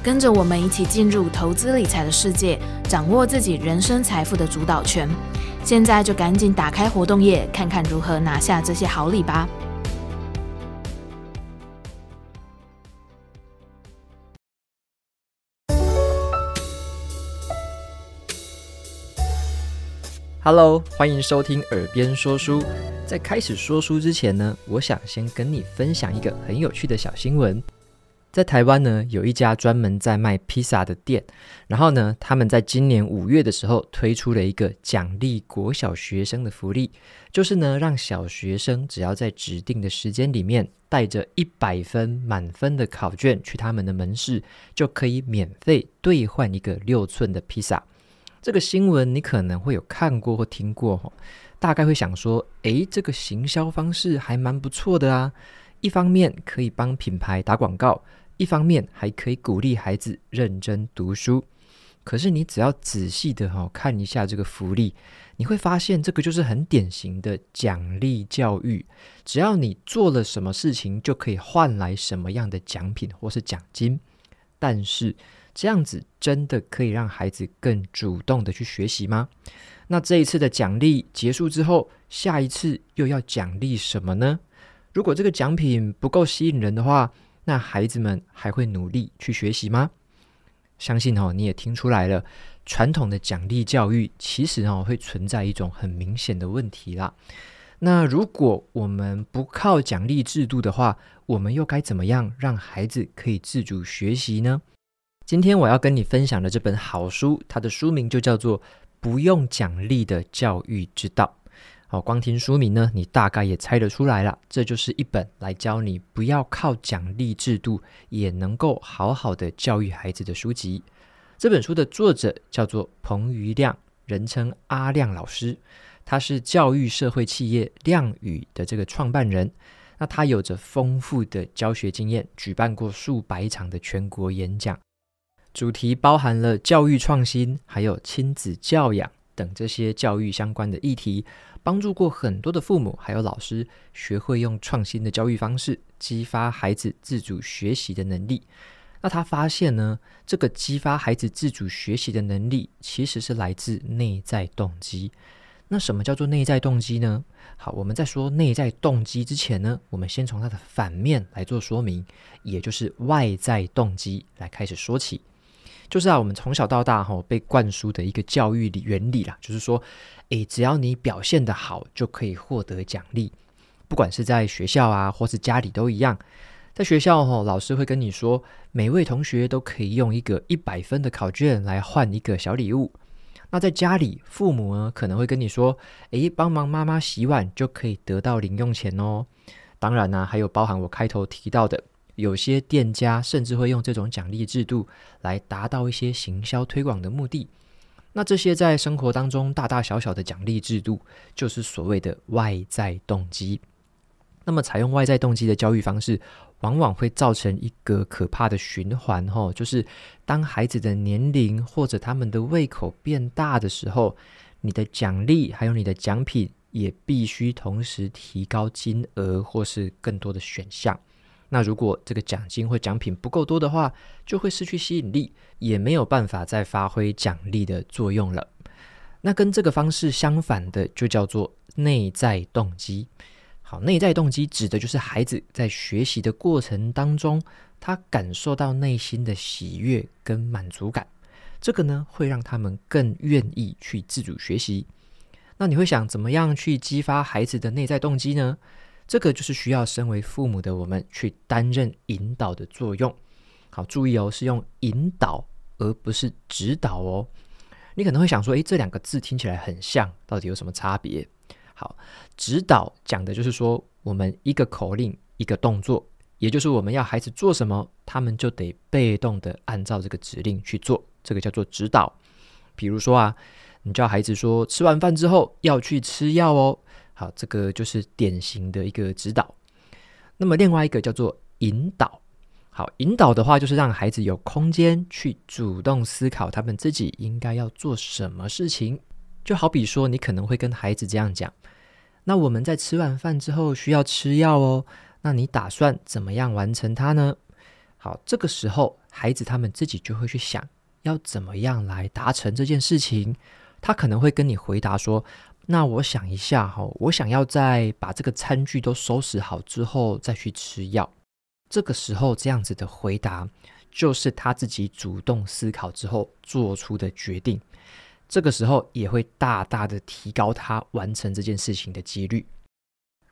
跟着我们一起进入投资理财的世界，掌握自己人生财富的主导权。现在就赶紧打开活动页，看看如何拿下这些好礼吧。Hello，欢迎收听耳边说书。在开始说书之前呢，我想先跟你分享一个很有趣的小新闻。在台湾呢，有一家专门在卖披萨的店，然后呢，他们在今年五月的时候推出了一个奖励国小学生的福利，就是呢，让小学生只要在指定的时间里面带着一百分满分的考卷去他们的门市，就可以免费兑换一个六寸的披萨。这个新闻你可能会有看过或听过，大概会想说，诶，这个行销方式还蛮不错的啊。一方面可以帮品牌打广告，一方面还可以鼓励孩子认真读书。可是你只要仔细的哈看一下这个福利，你会发现这个就是很典型的奖励教育。只要你做了什么事情，就可以换来什么样的奖品或是奖金。但是这样子真的可以让孩子更主动的去学习吗？那这一次的奖励结束之后，下一次又要奖励什么呢？如果这个奖品不够吸引人的话，那孩子们还会努力去学习吗？相信哦，你也听出来了，传统的奖励教育其实哦会存在一种很明显的问题啦。那如果我们不靠奖励制度的话，我们又该怎么样让孩子可以自主学习呢？今天我要跟你分享的这本好书，它的书名就叫做《不用奖励的教育之道》。好，光听书名呢，你大概也猜得出来了，这就是一本来教你不要靠奖励制度也能够好好的教育孩子的书籍。这本书的作者叫做彭于亮，人称阿亮老师，他是教育社会企业亮语的这个创办人。那他有着丰富的教学经验，举办过数百场的全国演讲，主题包含了教育创新，还有亲子教养等这些教育相关的议题。帮助过很多的父母还有老师学会用创新的教育方式激发孩子自主学习的能力。那他发现呢，这个激发孩子自主学习的能力其实是来自内在动机。那什么叫做内在动机呢？好，我们在说内在动机之前呢，我们先从它的反面来做说明，也就是外在动机来开始说起。就是啊，我们从小到大哈被灌输的一个教育理原理啦，就是说，诶，只要你表现得好，就可以获得奖励。不管是在学校啊，或是家里都一样。在学校哈，老师会跟你说，每位同学都可以用一个一百分的考卷来换一个小礼物。那在家里，父母呢可能会跟你说，诶，帮忙妈妈洗碗就可以得到零用钱哦。当然呢，还有包含我开头提到的。有些店家甚至会用这种奖励制度来达到一些行销推广的目的。那这些在生活当中大大小小的奖励制度，就是所谓的外在动机。那么，采用外在动机的教育方式，往往会造成一个可怕的循环，吼，就是当孩子的年龄或者他们的胃口变大的时候，你的奖励还有你的奖品也必须同时提高金额或是更多的选项。那如果这个奖金或奖品不够多的话，就会失去吸引力，也没有办法再发挥奖励的作用了。那跟这个方式相反的，就叫做内在动机。好，内在动机指的就是孩子在学习的过程当中，他感受到内心的喜悦跟满足感。这个呢，会让他们更愿意去自主学习。那你会想怎么样去激发孩子的内在动机呢？这个就是需要身为父母的我们去担任引导的作用。好，注意哦，是用引导而不是指导哦。你可能会想说，诶，这两个字听起来很像，到底有什么差别？好，指导讲的就是说，我们一个口令，一个动作，也就是我们要孩子做什么，他们就得被动的按照这个指令去做，这个叫做指导。比如说啊，你叫孩子说，吃完饭之后要去吃药哦。好，这个就是典型的一个指导。那么另外一个叫做引导。好，引导的话就是让孩子有空间去主动思考他们自己应该要做什么事情。就好比说，你可能会跟孩子这样讲：那我们在吃完饭之后需要吃药哦，那你打算怎么样完成它呢？好，这个时候孩子他们自己就会去想要怎么样来达成这件事情。他可能会跟你回答说。那我想一下哈，我想要在把这个餐具都收拾好之后再去吃药。这个时候这样子的回答，就是他自己主动思考之后做出的决定。这个时候也会大大的提高他完成这件事情的几率。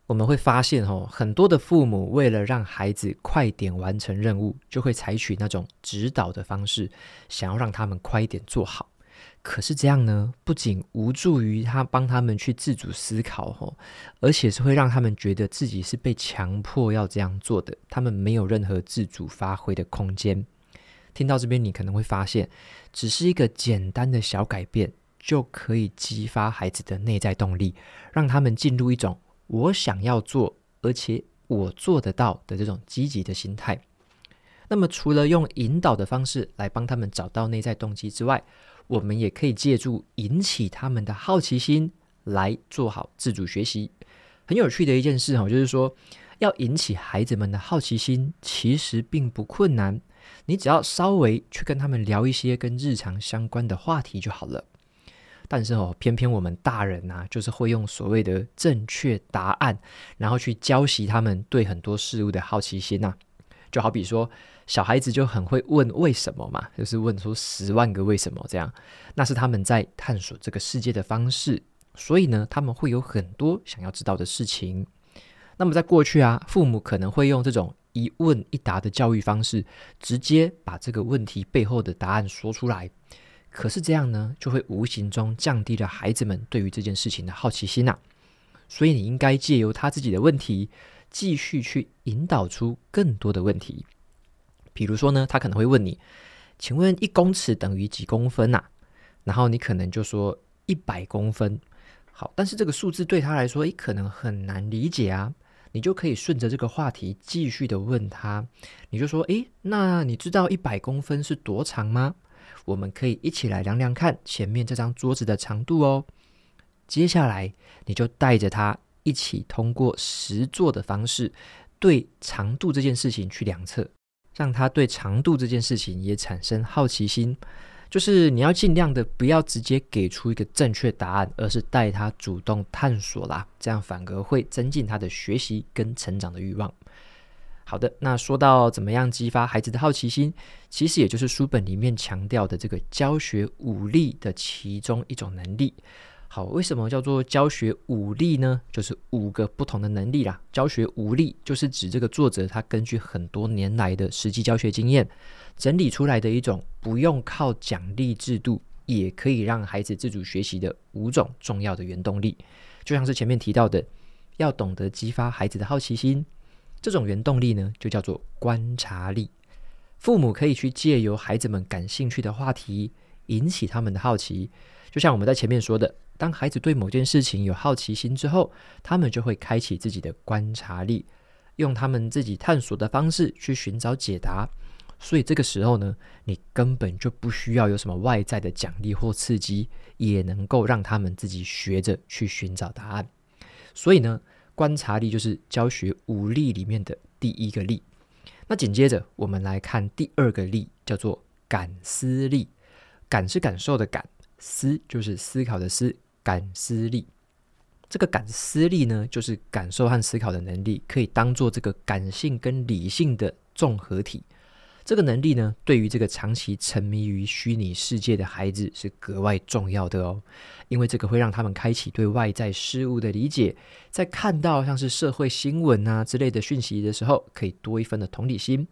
我们会发现哦，很多的父母为了让孩子快点完成任务，就会采取那种指导的方式，想要让他们快一点做好。可是这样呢，不仅无助于他帮他们去自主思考吼，而且是会让他们觉得自己是被强迫要这样做的，他们没有任何自主发挥的空间。听到这边，你可能会发现，只是一个简单的小改变，就可以激发孩子的内在动力，让他们进入一种我想要做，而且我做得到的这种积极的心态。那么，除了用引导的方式来帮他们找到内在动机之外，我们也可以借助引起他们的好奇心来做好自主学习。很有趣的一件事哈，就是说要引起孩子们的好奇心，其实并不困难。你只要稍微去跟他们聊一些跟日常相关的话题就好了。但是哦，偏偏我们大人呐，就是会用所谓的正确答案，然后去浇熄他们对很多事物的好奇心呐。就好比说。小孩子就很会问为什么嘛，就是问出十万个为什么这样，那是他们在探索这个世界的方式。所以呢，他们会有很多想要知道的事情。那么在过去啊，父母可能会用这种一问一答的教育方式，直接把这个问题背后的答案说出来。可是这样呢，就会无形中降低了孩子们对于这件事情的好奇心呐。所以你应该借由他自己的问题，继续去引导出更多的问题。比如说呢，他可能会问你，请问一公尺等于几公分呐？然后你可能就说一百公分。好，但是这个数字对他来说，诶，可能很难理解啊。你就可以顺着这个话题继续的问他，你就说，诶，那你知道一百公分是多长吗？我们可以一起来量量看前面这张桌子的长度哦。接下来，你就带着他一起通过实作的方式，对长度这件事情去量测。让他对长度这件事情也产生好奇心，就是你要尽量的不要直接给出一个正确答案，而是带他主动探索啦，这样反而会增进他的学习跟成长的欲望。好的，那说到怎么样激发孩子的好奇心，其实也就是书本里面强调的这个教学武力的其中一种能力。好，为什么叫做教学五力呢？就是五个不同的能力啦。教学五力就是指这个作者他根据很多年来的实际教学经验，整理出来的一种不用靠奖励制度也可以让孩子自主学习的五种重要的原动力。就像是前面提到的，要懂得激发孩子的好奇心，这种原动力呢，就叫做观察力。父母可以去借由孩子们感兴趣的话题，引起他们的好奇。就像我们在前面说的。当孩子对某件事情有好奇心之后，他们就会开启自己的观察力，用他们自己探索的方式去寻找解答。所以这个时候呢，你根本就不需要有什么外在的奖励或刺激，也能够让他们自己学着去寻找答案。所以呢，观察力就是教学五力里面的第一个力。那紧接着我们来看第二个力，叫做感思力。感是感受的感，思就是思考的思。感思力，这个感思力呢，就是感受和思考的能力，可以当做这个感性跟理性的综合体。这个能力呢，对于这个长期沉迷于虚拟世界的孩子是格外重要的哦，因为这个会让他们开启对外在事物的理解，在看到像是社会新闻啊之类的讯息的时候，可以多一分的同理心。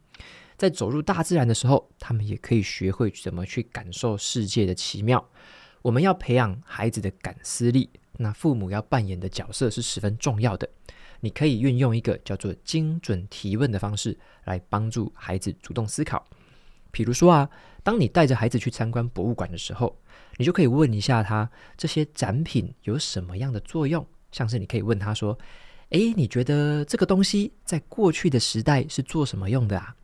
在走入大自然的时候，他们也可以学会怎么去感受世界的奇妙。我们要培养孩子的感思力，那父母要扮演的角色是十分重要的。你可以运用一个叫做精准提问的方式来帮助孩子主动思考。比如说啊，当你带着孩子去参观博物馆的时候，你就可以问一下他这些展品有什么样的作用。像是你可以问他说：“诶，你觉得这个东西在过去的时代是做什么用的啊？”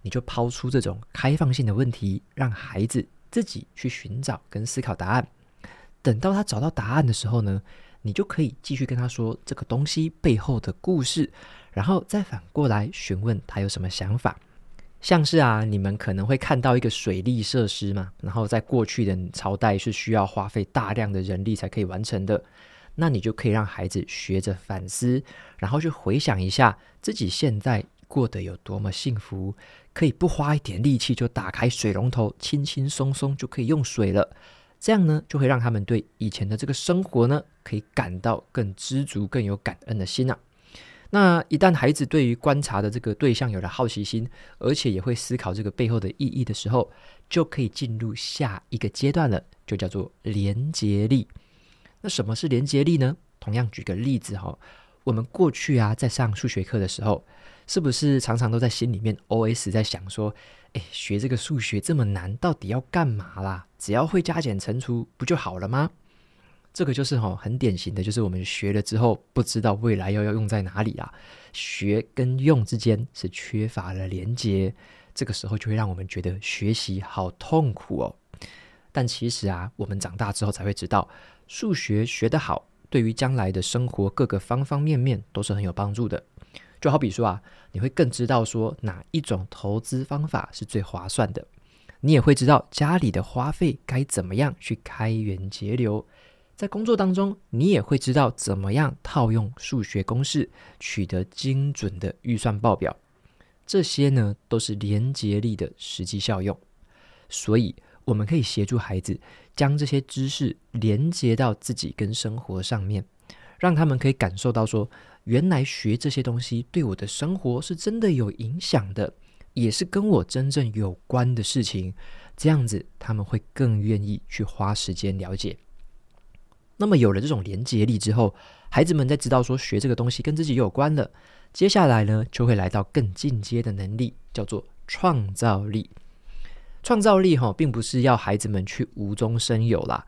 你就抛出这种开放性的问题，让孩子自己去寻找跟思考答案。等到他找到答案的时候呢，你就可以继续跟他说这个东西背后的故事，然后再反过来询问他有什么想法。像是啊，你们可能会看到一个水利设施嘛，然后在过去的朝代是需要花费大量的人力才可以完成的，那你就可以让孩子学着反思，然后去回想一下自己现在过得有多么幸福，可以不花一点力气就打开水龙头，轻轻松松就可以用水了。这样呢，就会让他们对以前的这个生活呢，可以感到更知足、更有感恩的心啊。那一旦孩子对于观察的这个对象有了好奇心，而且也会思考这个背后的意义的时候，就可以进入下一个阶段了，就叫做连接力。那什么是连接力呢？同样举个例子哈，我们过去啊，在上数学课的时候，是不是常常都在心里面 OS 在想说，哎，学这个数学这么难，到底要干嘛啦？只要会加减乘除不就好了吗？这个就是哈很典型的，就是我们学了之后不知道未来要要用在哪里啦。学跟用之间是缺乏了连接，这个时候就会让我们觉得学习好痛苦哦。但其实啊，我们长大之后才会知道，数学学得好，对于将来的生活各个方方面面都是很有帮助的。就好比说啊，你会更知道说哪一种投资方法是最划算的，你也会知道家里的花费该怎么样去开源节流，在工作当中，你也会知道怎么样套用数学公式，取得精准的预算报表。这些呢，都是连结力的实际效用。所以，我们可以协助孩子将这些知识连接到自己跟生活上面，让他们可以感受到说，原来学这些东西对我的生活是真的有影响的，也是跟我真正有关的事情。这样子，他们会更愿意去花时间了解。那么，有了这种连接力之后，孩子们在知道说学这个东西跟自己有关了，接下来呢，就会来到更进阶的能力，叫做创造力。创造力哈，并不是要孩子们去无中生有啦。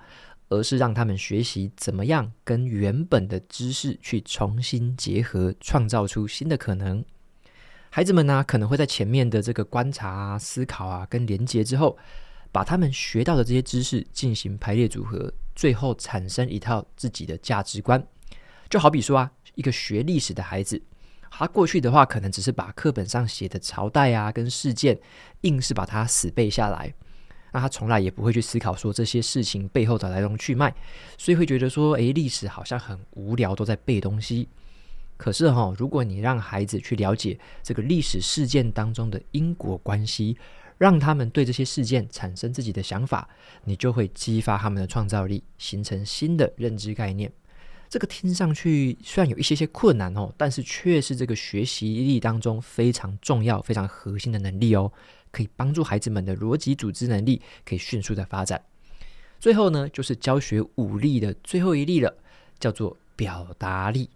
而是让他们学习怎么样跟原本的知识去重新结合，创造出新的可能。孩子们呢，可能会在前面的这个观察啊、思考啊、跟连接之后，把他们学到的这些知识进行排列组合，最后产生一套自己的价值观。就好比说啊，一个学历史的孩子，他过去的话，可能只是把课本上写的朝代啊跟事件，硬是把它死背下来。那他从来也不会去思考说这些事情背后的来龙去脉，所以会觉得说，诶，历史好像很无聊，都在背东西。可是哈，如果你让孩子去了解这个历史事件当中的因果关系，让他们对这些事件产生自己的想法，你就会激发他们的创造力，形成新的认知概念。这个听上去虽然有一些些困难哦，但是却是这个学习力当中非常重要、非常核心的能力哦。可以帮助孩子们的逻辑组织能力可以迅速的发展。最后呢，就是教学五力的最后一力了，叫做表达力。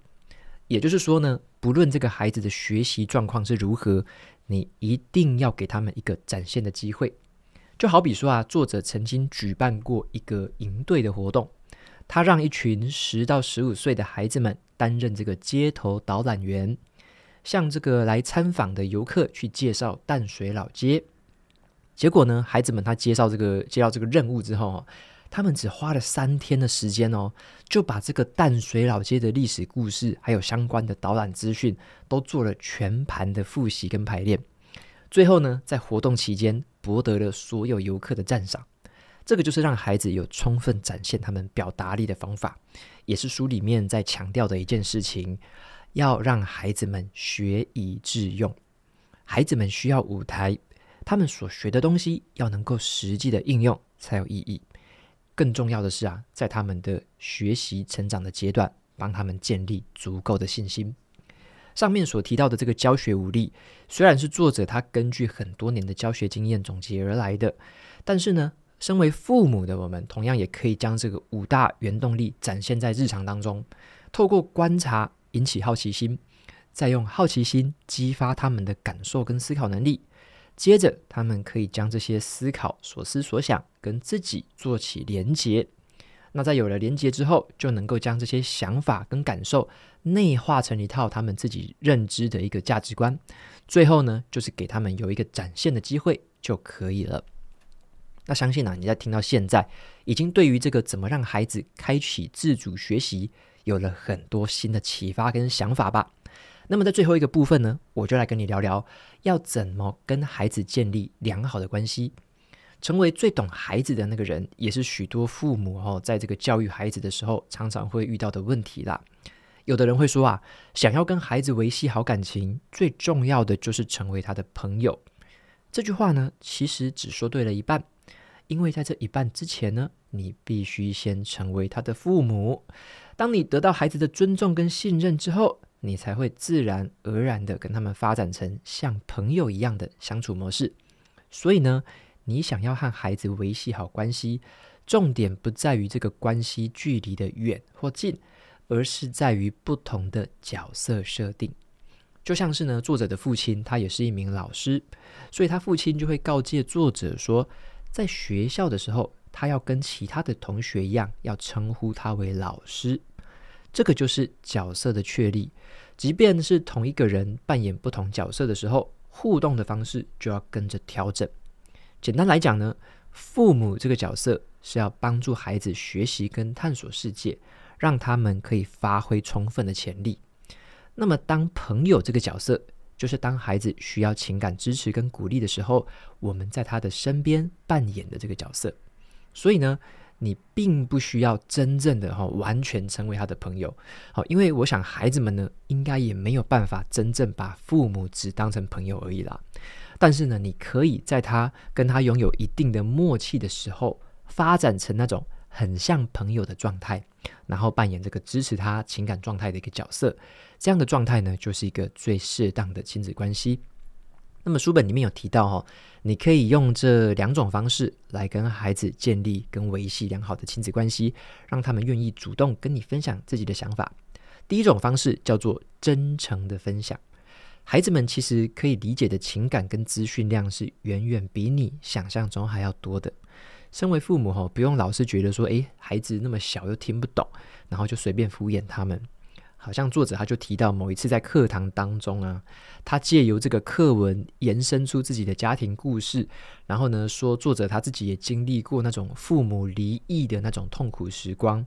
也就是说呢，不论这个孩子的学习状况是如何，你一定要给他们一个展现的机会。就好比说啊，作者曾经举办过一个营队的活动，他让一群十到十五岁的孩子们担任这个街头导览员。向这个来参访的游客去介绍淡水老街，结果呢，孩子们他介绍这个接到这个任务之后，他们只花了三天的时间哦，就把这个淡水老街的历史故事还有相关的导览资讯都做了全盘的复习跟排练。最后呢，在活动期间博得了所有游客的赞赏。这个就是让孩子有充分展现他们表达力的方法，也是书里面在强调的一件事情，要让孩子们学以致用。孩子们需要舞台，他们所学的东西要能够实际的应用才有意义。更重要的是啊，在他们的学习成长的阶段，帮他们建立足够的信心。上面所提到的这个教学武力，虽然是作者他根据很多年的教学经验总结而来的，但是呢，身为父母的我们，同样也可以将这个五大原动力展现在日常当中，透过观察引起好奇心，再用好奇心激发他们的感受跟思考能力，接着他们可以将这些思考、所思所想跟自己做起连结。那在有了连结之后，就能够将这些想法跟感受内化成一套他们自己认知的一个价值观。最后呢，就是给他们有一个展现的机会就可以了。那相信、啊，你在听到现在，已经对于这个怎么让孩子开启自主学习，有了很多新的启发跟想法吧。那么在最后一个部分呢，我就来跟你聊聊，要怎么跟孩子建立良好的关系。成为最懂孩子的那个人，也是许多父母哦，在这个教育孩子的时候，常常会遇到的问题啦。有的人会说啊，想要跟孩子维系好感情，最重要的就是成为他的朋友。这句话呢，其实只说对了一半，因为在这一半之前呢，你必须先成为他的父母。当你得到孩子的尊重跟信任之后，你才会自然而然的跟他们发展成像朋友一样的相处模式。所以呢，你想要和孩子维系好关系，重点不在于这个关系距离的远或近，而是在于不同的角色设定。就像是呢，作者的父亲，他也是一名老师，所以他父亲就会告诫作者说，在学校的时候，他要跟其他的同学一样，要称呼他为老师。这个就是角色的确立，即便是同一个人扮演不同角色的时候，互动的方式就要跟着调整。简单来讲呢，父母这个角色是要帮助孩子学习跟探索世界，让他们可以发挥充分的潜力。那么，当朋友这个角色，就是当孩子需要情感支持跟鼓励的时候，我们在他的身边扮演的这个角色。所以呢，你并不需要真正的哈完全成为他的朋友，好，因为我想孩子们呢，应该也没有办法真正把父母只当成朋友而已啦。但是呢，你可以在他跟他拥有一定的默契的时候，发展成那种很像朋友的状态，然后扮演这个支持他情感状态的一个角色。这样的状态呢，就是一个最适当的亲子关系。那么书本里面有提到哈，你可以用这两种方式来跟孩子建立跟维系良好的亲子关系，让他们愿意主动跟你分享自己的想法。第一种方式叫做真诚的分享。孩子们其实可以理解的情感跟资讯量是远远比你想象中还要多的。身为父母吼，不用老是觉得说，诶，孩子那么小又听不懂，然后就随便敷衍他们。好像作者他就提到某一次在课堂当中啊，他借由这个课文延伸出自己的家庭故事，然后呢说作者他自己也经历过那种父母离异的那种痛苦时光。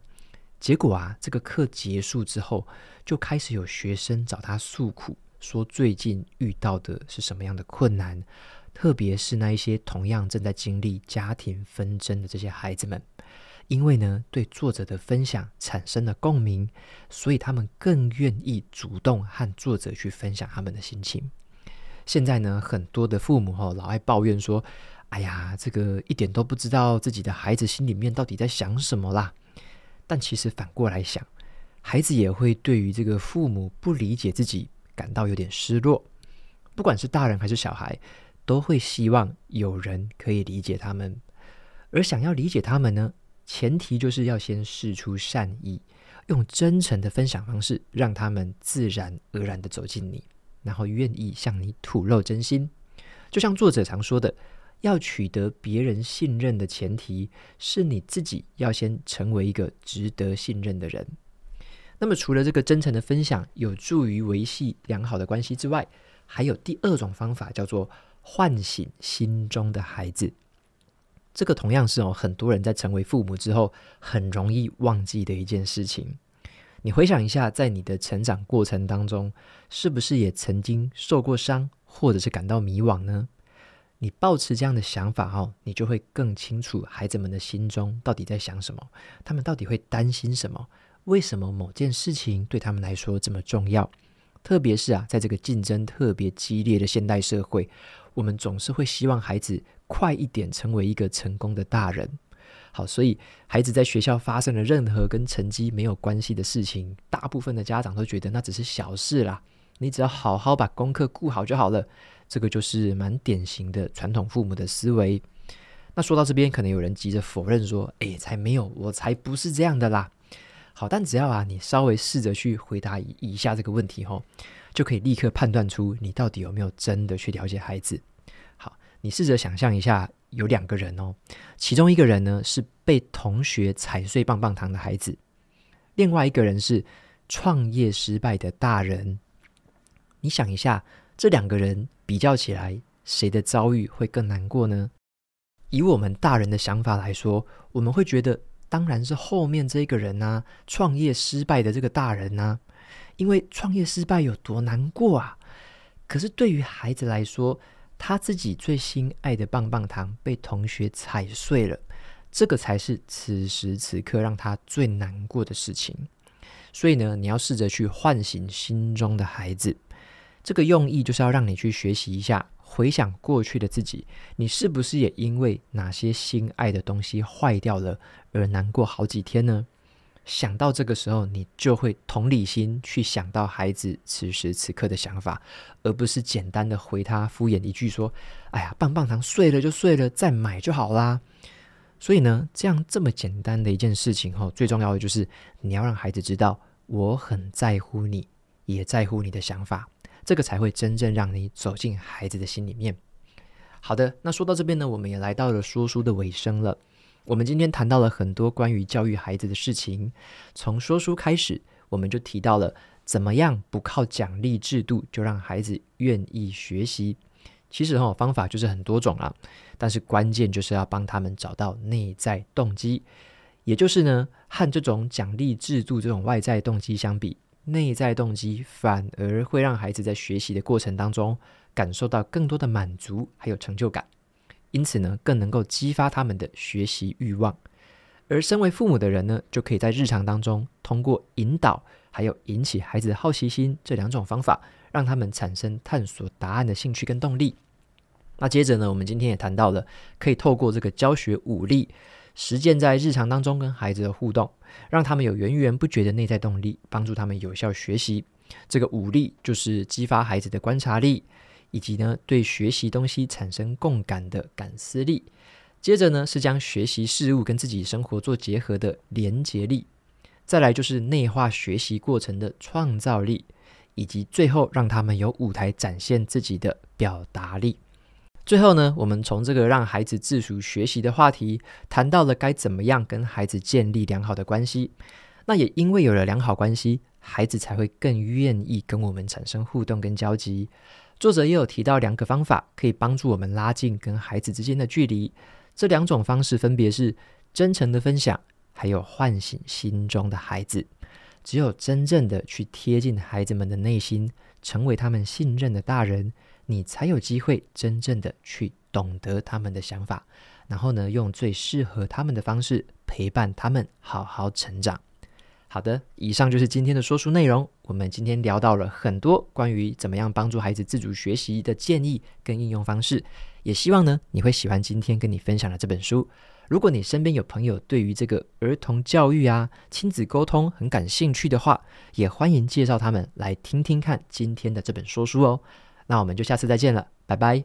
结果啊，这个课结束之后，就开始有学生找他诉苦。说最近遇到的是什么样的困难，特别是那一些同样正在经历家庭纷争的这些孩子们，因为呢，对作者的分享产生了共鸣，所以他们更愿意主动和作者去分享他们的心情。现在呢，很多的父母哈老爱抱怨说：“哎呀，这个一点都不知道自己的孩子心里面到底在想什么啦。”但其实反过来想，孩子也会对于这个父母不理解自己。感到有点失落，不管是大人还是小孩，都会希望有人可以理解他们。而想要理解他们呢，前提就是要先试出善意，用真诚的分享方式，让他们自然而然的走进你，然后愿意向你吐露真心。就像作者常说的，要取得别人信任的前提，是你自己要先成为一个值得信任的人。那么，除了这个真诚的分享有助于维系良好的关系之外，还有第二种方法，叫做唤醒心中的孩子。这个同样是哦，很多人在成为父母之后很容易忘记的一件事情。你回想一下，在你的成长过程当中，是不是也曾经受过伤，或者是感到迷惘呢？你抱持这样的想法哦，你就会更清楚孩子们的心中到底在想什么，他们到底会担心什么，为什么某件事情对他们来说这么重要。特别是啊，在这个竞争特别激烈的现代社会，我们总是会希望孩子快一点成为一个成功的大人。好，所以孩子在学校发生了任何跟成绩没有关系的事情，大部分的家长都觉得那只是小事啦，你只要好好把功课顾好就好了。这个就是蛮典型的传统父母的思维。那说到这边，可能有人急着否认说：“哎，才没有，我才不是这样的啦。”好，但只要啊，你稍微试着去回答以下这个问题吼，就可以立刻判断出你到底有没有真的去了解孩子。好，你试着想象一下，有两个人哦，其中一个人呢是被同学踩碎棒棒糖的孩子，另外一个人是创业失败的大人。你想一下，这两个人比较起来，谁的遭遇会更难过呢？以我们大人的想法来说，我们会觉得。当然是后面这个人啊，创业失败的这个大人啊，因为创业失败有多难过啊！可是对于孩子来说，他自己最心爱的棒棒糖被同学踩碎了，这个才是此时此刻让他最难过的事情。所以呢，你要试着去唤醒心中的孩子，这个用意就是要让你去学习一下。回想过去的自己，你是不是也因为哪些心爱的东西坏掉了而难过好几天呢？想到这个时候，你就会同理心去想到孩子此时此刻的想法，而不是简单的回他敷衍一句说：“哎呀，棒棒糖碎了就碎了，再买就好啦。”所以呢，这样这么简单的一件事情，哈，最重要的就是你要让孩子知道，我很在乎你，也在乎你的想法。这个才会真正让你走进孩子的心里面。好的，那说到这边呢，我们也来到了说书的尾声了。我们今天谈到了很多关于教育孩子的事情。从说书开始，我们就提到了怎么样不靠奖励制度就让孩子愿意学习。其实哈，方法就是很多种啦，但是关键就是要帮他们找到内在动机，也就是呢，和这种奖励制度这种外在动机相比。内在动机反而会让孩子在学习的过程当中感受到更多的满足，还有成就感，因此呢，更能够激发他们的学习欲望。而身为父母的人呢，就可以在日常当中通过引导，还有引起孩子的好奇心这两种方法，让他们产生探索答案的兴趣跟动力。那接着呢，我们今天也谈到了，可以透过这个教学武力。实践在日常当中跟孩子的互动，让他们有源源不绝的内在动力，帮助他们有效学习。这个武力就是激发孩子的观察力，以及呢对学习东西产生共感的感思力。接着呢是将学习事物跟自己生活做结合的连结力。再来就是内化学习过程的创造力，以及最后让他们有舞台展现自己的表达力。最后呢，我们从这个让孩子自主学习的话题，谈到了该怎么样跟孩子建立良好的关系。那也因为有了良好关系，孩子才会更愿意跟我们产生互动跟交集。作者也有提到两个方法，可以帮助我们拉近跟孩子之间的距离。这两种方式分别是真诚的分享，还有唤醒心中的孩子。只有真正的去贴近孩子们的内心，成为他们信任的大人。你才有机会真正的去懂得他们的想法，然后呢，用最适合他们的方式陪伴他们好好成长。好的，以上就是今天的说书内容。我们今天聊到了很多关于怎么样帮助孩子自主学习的建议跟应用方式，也希望呢你会喜欢今天跟你分享的这本书。如果你身边有朋友对于这个儿童教育啊、亲子沟通很感兴趣的话，也欢迎介绍他们来听听看今天的这本说书哦。那我们就下次再见了，拜拜。